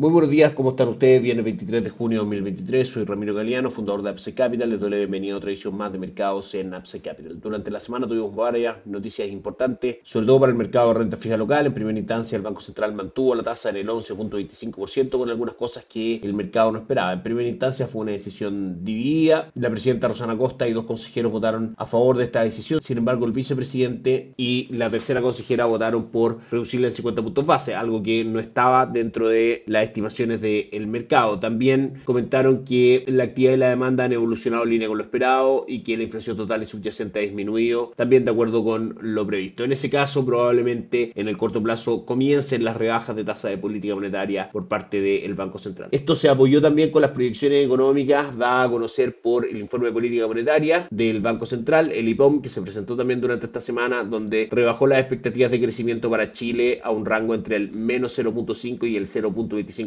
Muy buenos días, ¿cómo están ustedes? Viene el 23 de junio de 2023, soy Ramiro Galeano, fundador de Upside Capital, les doy la bienvenida a otra edición más de mercados en Upside Capital. Durante la semana tuvimos varias noticias importantes, sobre todo para el mercado de renta fija local. En primera instancia, el Banco Central mantuvo la tasa en el 11.25% con algunas cosas que el mercado no esperaba. En primera instancia fue una decisión dividida, la presidenta Rosana Costa y dos consejeros votaron a favor de esta decisión, sin embargo el vicepresidente y la tercera consejera votaron por reducirla en 50 puntos base, algo que no estaba dentro de la estimaciones del mercado. También comentaron que la actividad y la demanda han evolucionado en línea con lo esperado y que la inflación total y subyacente ha disminuido, también de acuerdo con lo previsto. En ese caso, probablemente en el corto plazo comiencen las rebajas de tasa de política monetaria por parte del Banco Central. Esto se apoyó también con las proyecciones económicas dadas a conocer por el informe de política monetaria del Banco Central, el IPOM, que se presentó también durante esta semana, donde rebajó las expectativas de crecimiento para Chile a un rango entre el menos 0.5 y el 0.25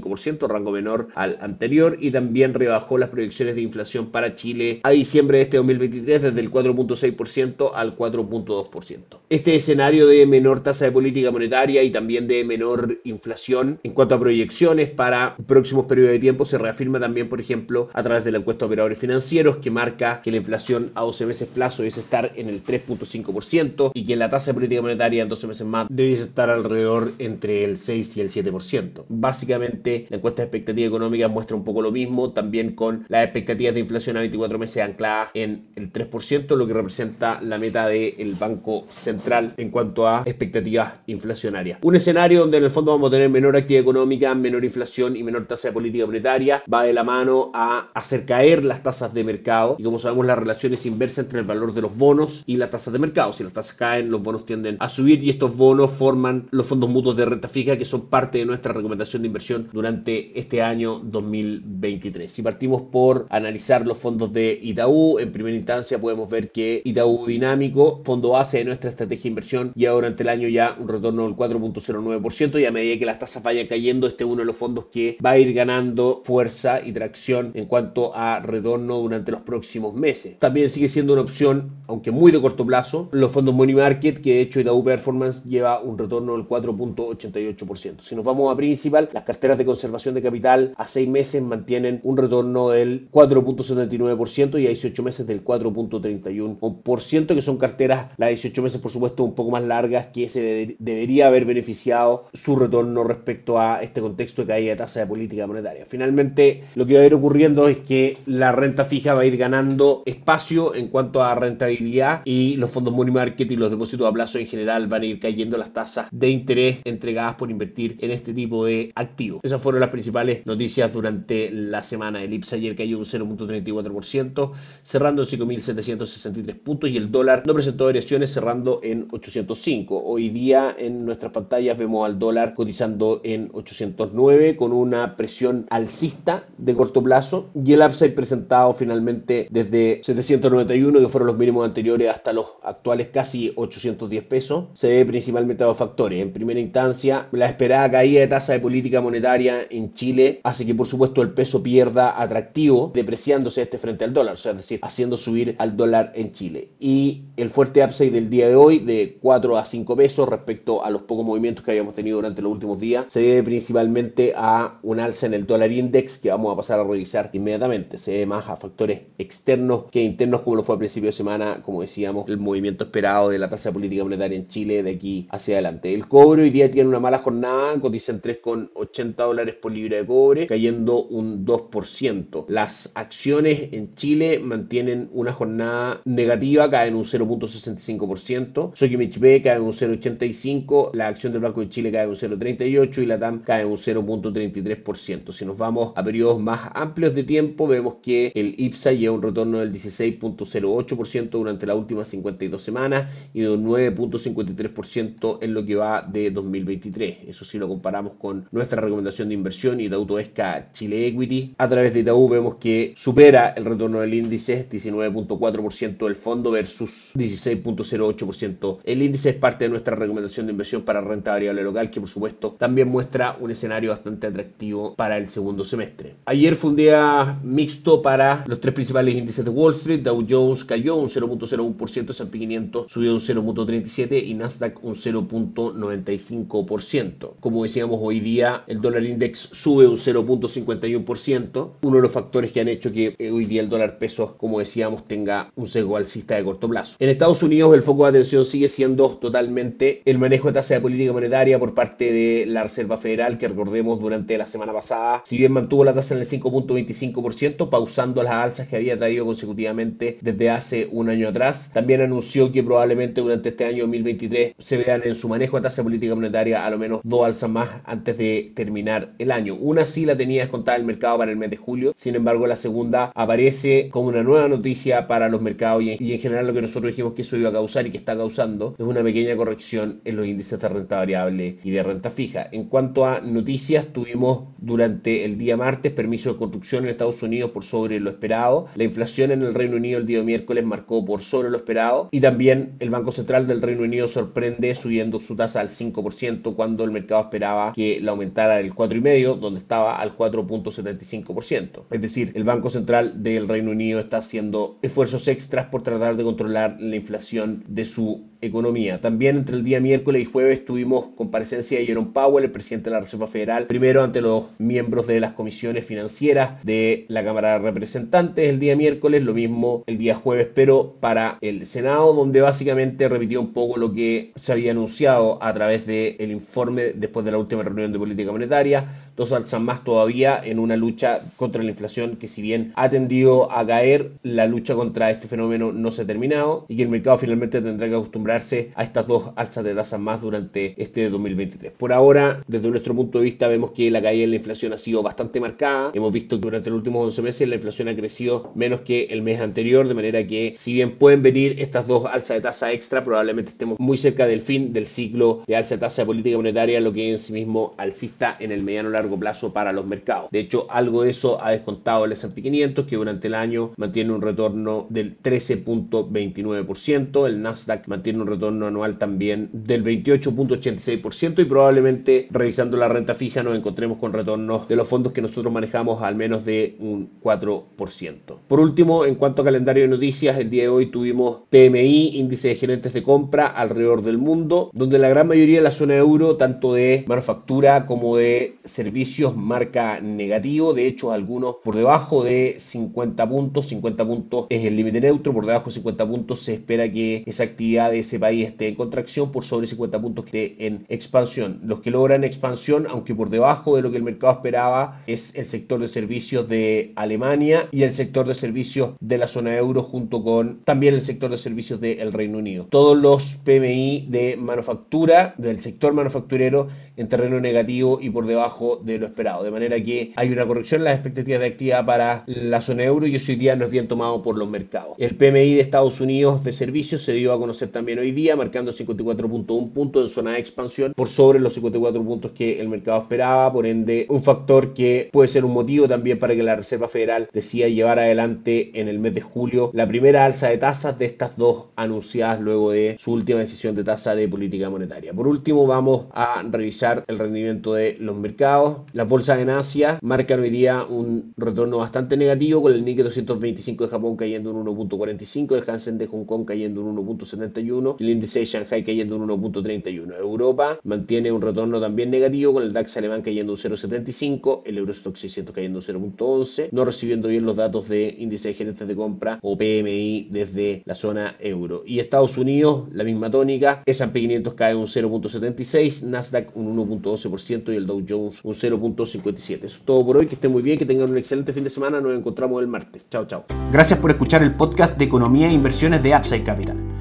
rango menor al anterior, y también rebajó las proyecciones de inflación para Chile a diciembre de este 2023 desde el 4.6% al 4.2%. Este escenario de menor tasa de política monetaria y también de menor inflación en cuanto a proyecciones para próximos periodos de tiempo se reafirma también, por ejemplo, a través de la encuesta de operadores financieros que marca que la inflación a 12 meses plazo debe estar en el 3.5% y que la tasa de política monetaria en 12 meses más debe estar alrededor entre el 6 y el 7%. Básicamente la encuesta de expectativa económica muestra un poco lo mismo, también con las expectativas de inflación a 24 meses ancladas en el 3%, lo que representa la meta del Banco Central en cuanto a expectativas inflacionarias. Un escenario donde en el fondo vamos a tener menor actividad económica, menor inflación y menor tasa de política monetaria, va de la mano a hacer caer las tasas de mercado y como sabemos la relación es inversa entre el valor de los bonos y las tasas de mercado. Si las tasas caen, los bonos tienden a subir y estos bonos forman los fondos mutuos de renta fija que son parte de nuestra recomendación de inversión durante este año 2023. Si partimos por analizar los fondos de Itaú, en primera instancia podemos ver que Itaú Dinámico, fondo base de nuestra estrategia de inversión, lleva durante el año ya un retorno del 4.09% y a medida que las tasas vayan cayendo, este es uno de los fondos que va a ir ganando fuerza y tracción en cuanto a retorno durante los próximos meses. También sigue siendo una opción, aunque muy de corto plazo, los fondos Money Market, que de hecho Itaú Performance lleva un retorno del 4.88%. Si nos vamos a principal, las carteras de conservación de capital a 6 meses mantienen un retorno del 4.79% y a 18 meses del 4.31%, que son carteras, las 18 meses por supuesto un poco más largas, que se debería haber beneficiado su retorno respecto a este contexto de caída de tasa de política monetaria. Finalmente, lo que va a ir ocurriendo es que la renta fija va a ir ganando espacio en cuanto a rentabilidad y los fondos money market y los depósitos a plazo en general van a ir cayendo las tasas de interés entregadas por invertir en este tipo de activos. Esas fueron las principales noticias durante la semana. El IPSA ayer cayó un 0.34%, cerrando en 5.763 puntos y el dólar no presentó variaciones cerrando en 805. Hoy día en nuestras pantallas vemos al dólar cotizando en 809 con una presión alcista de corto plazo y el upside presentado finalmente desde 791 que fueron los mínimos anteriores hasta los actuales casi 810 pesos se debe principalmente a dos factores. En primera instancia, la esperada caída de tasa de política monetaria en Chile hace que por supuesto el peso pierda atractivo, depreciándose este frente al dólar, o sea, es decir, haciendo subir al dólar en Chile. Y el fuerte upside del día de hoy de 4 a 5 pesos respecto a los pocos movimientos que habíamos tenido durante los últimos días se debe principalmente a un alza en el dólar index que vamos a pasar a revisar inmediatamente. Se debe más a factores externos que internos como lo fue a principio de semana, como decíamos, el movimiento esperado de la tasa política monetaria en Chile de aquí hacia adelante. El cobre hoy día tiene una mala jornada, cotiza en 3,80 dólares por libra de cobre, cayendo un 2%. Las acciones en Chile mantienen una jornada negativa, caen un 0.65%. Sokimich B cae un 0.85%, la acción del Banco de Chile cae un 0.38% y la TAM cae un 0.33%. Si nos vamos a periodos más amplios de tiempo, vemos que el IPSA lleva un retorno del 16.08% durante las últimas 52 semanas y de un 9.53% en lo que va de 2023. Eso sí lo comparamos con nuestra recomendación de inversión Itaú Esca Chile Equity. A través de Itaú vemos que supera el retorno del índice, 19.4% del fondo versus 16.08%. El índice es parte de nuestra recomendación de inversión para renta variable local, que por supuesto también muestra un escenario bastante atractivo para el segundo semestre. Ayer fue un día mixto para los tres principales índices de Wall Street. Dow Jones cayó un 0.01%, S&P 500 subió un 0.37% y Nasdaq un 0.95%. Como decíamos hoy día, el dólar index sube un 0.51%, uno de los factores que han hecho que eh, hoy día el dólar peso, como decíamos, tenga un sesgo alcista de corto plazo. En Estados Unidos el foco de atención sigue siendo totalmente el manejo de tasa de política monetaria por parte de la Reserva Federal, que recordemos durante la semana pasada, si bien mantuvo la tasa en el 5.25%, pausando las alzas que había traído consecutivamente desde hace un año atrás, también anunció que probablemente durante este año 2023 se vean en su manejo de tasa de política monetaria a lo menos dos alzas más antes de terminar el año. Una sí la tenía descontada el mercado para el mes de julio, sin embargo la segunda aparece como una nueva noticia para los mercados y en, general lo que nosotros dijimos que eso iba a causar y que está causando es una pequeña corrección en los índices de renta variable y de renta fija. En cuanto a noticias, tuvimos durante el día martes permiso de construcción en Estados Unidos por sobre lo esperado, la inflación en el Reino Unido el día miércoles marcó por sobre lo esperado y también el Banco Central del Reino Unido sorprende subiendo su tasa al 5% cuando el mercado esperaba que la aumentara del 4,5% donde estaba al 4.75%. Es decir, el Banco Central del Reino Unido está haciendo esfuerzos extras por tratar de controlar la inflación de su economía. También entre el día miércoles y jueves tuvimos comparecencia de Jerome Powell, el presidente de la Reserva Federal, primero ante los miembros de las comisiones financieras de la Cámara de Representantes el día miércoles, lo mismo el día jueves, pero para el Senado, donde básicamente repitió un poco lo que se había anunciado a través del informe después de la última reunión de política monetaria, dos alzas más todavía en una lucha contra la inflación que si bien ha tendido a caer, la lucha contra este fenómeno no se ha terminado y que el mercado finalmente tendrá que a estas dos alzas de tasas más durante este 2023. Por ahora, desde nuestro punto de vista, vemos que la caída en la inflación ha sido bastante marcada. Hemos visto que durante los últimos 11 meses la inflación ha crecido menos que el mes anterior, de manera que si bien pueden venir estas dos alzas de tasa extra, probablemente estemos muy cerca del fin del ciclo de alza de tasa de política monetaria, lo que en sí mismo alcista en el mediano largo plazo para los mercados. De hecho, algo de eso ha descontado el S&P 500, que durante el año mantiene un retorno del 13.29%, el Nasdaq mantiene un retorno anual también del 28.86% y probablemente revisando la renta fija nos encontremos con retornos de los fondos que nosotros manejamos al menos de un 4%. Por último, en cuanto a calendario de noticias, el día de hoy tuvimos PMI, índice de gerentes de compra alrededor del mundo, donde la gran mayoría de la zona euro, tanto de manufactura como de servicios, marca negativo. De hecho, algunos por debajo de 50 puntos. 50 puntos es el límite neutro. Por debajo de 50 puntos se espera que esa actividad de ese país esté en contracción. Por sobre 50 puntos que esté en expansión. Los que logran expansión, aunque por debajo de lo que el mercado esperaba, es el sector de servicios de Alemania y el sector de servicios de la zona euro junto con también el sector de servicios del Reino Unido. Todos los PMI de manufactura del sector manufacturero en terreno negativo y por debajo de lo esperado. De manera que hay una corrección en las expectativas de actividad para la zona euro y eso hoy día no es bien tomado por los mercados. El PMI de Estados Unidos de servicios se dio a conocer también hoy día, marcando 54.1 puntos en zona de expansión por sobre los 54 puntos que el mercado esperaba. Por ende, un factor que puede ser un motivo también para que la Reserva Federal decida llevar adelante en el mes de julio la primera alza de tasas de estas dos anunciadas luego de su última decisión de tasa de política monetaria. Por último, vamos a revisar el rendimiento de los mercados. Las bolsas en Asia marcan hoy día un retorno bastante negativo, con el Nikkei 225 de Japón cayendo un 1.45, el Hansen de Hong Kong cayendo un 1.71, el índice de Shanghai cayendo un 1.31. Europa mantiene un retorno también negativo, con el DAX alemán cayendo un 0.75, el Eurostock 600 cayendo un 0.11, no recibiendo bien los datos de índice de gerentes de compra o PMI desde la zona euro. Y Estados Unidos, la misma tónica, S&P 500 cae un 0.76, Nasdaq un 1.12% y el Dow Jones un 0.57. Eso es todo por hoy, que estén muy bien, que tengan un excelente fin de semana, nos encontramos el martes. Chao, chao. Gracias por escuchar el podcast de Economía e Inversiones de Upside Capital.